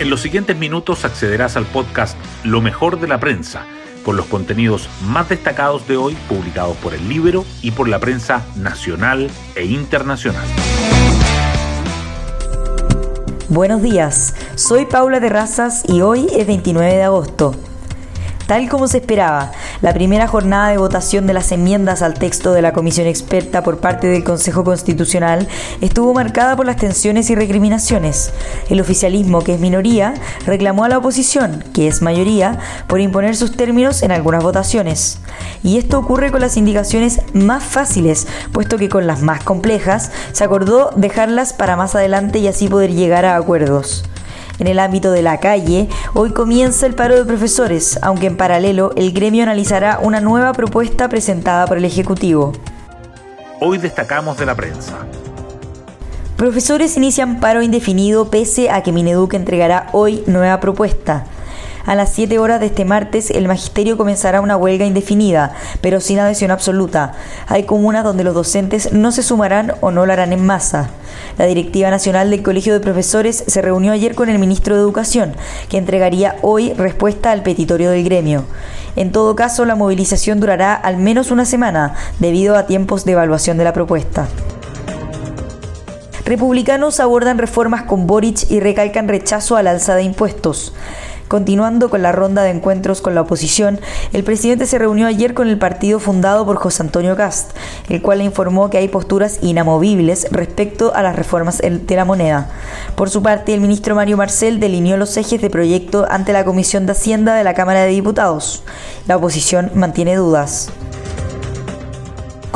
En los siguientes minutos accederás al podcast Lo mejor de la prensa, con los contenidos más destacados de hoy publicados por el libro y por la prensa nacional e internacional. Buenos días, soy Paula Terrazas y hoy es 29 de agosto. Tal como se esperaba, la primera jornada de votación de las enmiendas al texto de la comisión experta por parte del Consejo Constitucional estuvo marcada por las tensiones y recriminaciones. El oficialismo, que es minoría, reclamó a la oposición, que es mayoría, por imponer sus términos en algunas votaciones. Y esto ocurre con las indicaciones más fáciles, puesto que con las más complejas se acordó dejarlas para más adelante y así poder llegar a acuerdos. En el ámbito de la calle, hoy comienza el paro de profesores, aunque en paralelo el gremio analizará una nueva propuesta presentada por el Ejecutivo. Hoy destacamos de la prensa. Profesores inician paro indefinido pese a que Mineduc entregará hoy nueva propuesta. A las 7 horas de este martes, el magisterio comenzará una huelga indefinida, pero sin adhesión absoluta. Hay comunas donde los docentes no se sumarán o no lo harán en masa. La directiva nacional del Colegio de Profesores se reunió ayer con el ministro de Educación, que entregaría hoy respuesta al petitorio del gremio. En todo caso, la movilización durará al menos una semana, debido a tiempos de evaluación de la propuesta. Republicanos abordan reformas con Boric y recalcan rechazo al alza de impuestos. Continuando con la ronda de encuentros con la oposición, el presidente se reunió ayer con el partido fundado por José Antonio Cast, el cual le informó que hay posturas inamovibles respecto a las reformas de la moneda. Por su parte, el ministro Mario Marcel delineó los ejes de proyecto ante la Comisión de Hacienda de la Cámara de Diputados. La oposición mantiene dudas.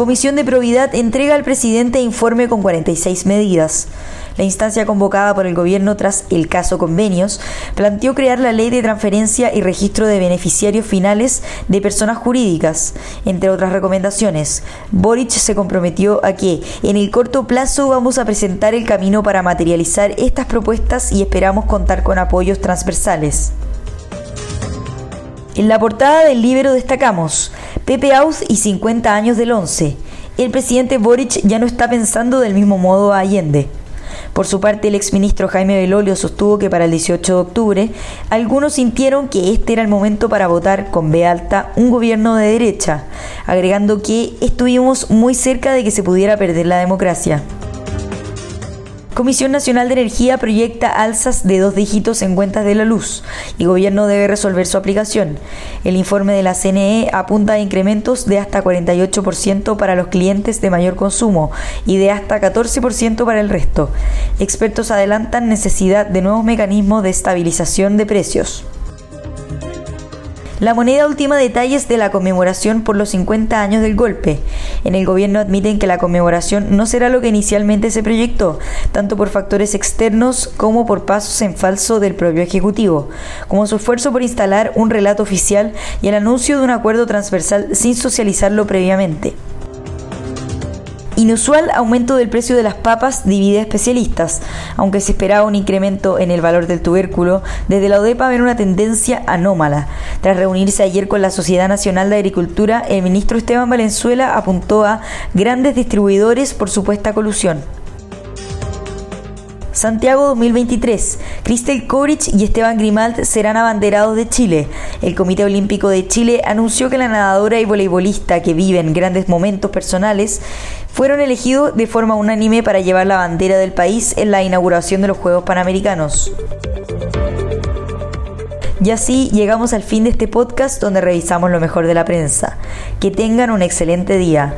Comisión de Probidad entrega al presidente informe con 46 medidas. La instancia convocada por el gobierno tras el caso convenios planteó crear la ley de transferencia y registro de beneficiarios finales de personas jurídicas, entre otras recomendaciones. Boric se comprometió a que en el corto plazo vamos a presentar el camino para materializar estas propuestas y esperamos contar con apoyos transversales. En la portada del libro destacamos Pepe Aus y 50 años del 11. El presidente Boric ya no está pensando del mismo modo a Allende. Por su parte, el exministro Jaime Belolio sostuvo que para el 18 de octubre algunos sintieron que este era el momento para votar con B alta un gobierno de derecha, agregando que estuvimos muy cerca de que se pudiera perder la democracia. Comisión Nacional de Energía proyecta alzas de dos dígitos en cuentas de la luz y gobierno debe resolver su aplicación. El informe de la CNE apunta a incrementos de hasta 48% para los clientes de mayor consumo y de hasta 14% para el resto. Expertos adelantan necesidad de nuevos mecanismos de estabilización de precios. La moneda última detalles de la conmemoración por los 50 años del golpe. En el gobierno admiten que la conmemoración no será lo que inicialmente se proyectó, tanto por factores externos como por pasos en falso del propio Ejecutivo, como su esfuerzo por instalar un relato oficial y el anuncio de un acuerdo transversal sin socializarlo previamente. Inusual aumento del precio de las papas divide a especialistas. Aunque se esperaba un incremento en el valor del tubérculo, desde la ODEPA ven una tendencia anómala. Tras reunirse ayer con la Sociedad Nacional de Agricultura, el ministro Esteban Valenzuela apuntó a grandes distribuidores por supuesta colusión. Santiago 2023. Cristel Korich y Esteban Grimald serán abanderados de Chile. El Comité Olímpico de Chile anunció que la nadadora y voleibolista que viven grandes momentos personales fueron elegidos de forma unánime para llevar la bandera del país en la inauguración de los Juegos Panamericanos. Y así llegamos al fin de este podcast donde revisamos lo mejor de la prensa. Que tengan un excelente día.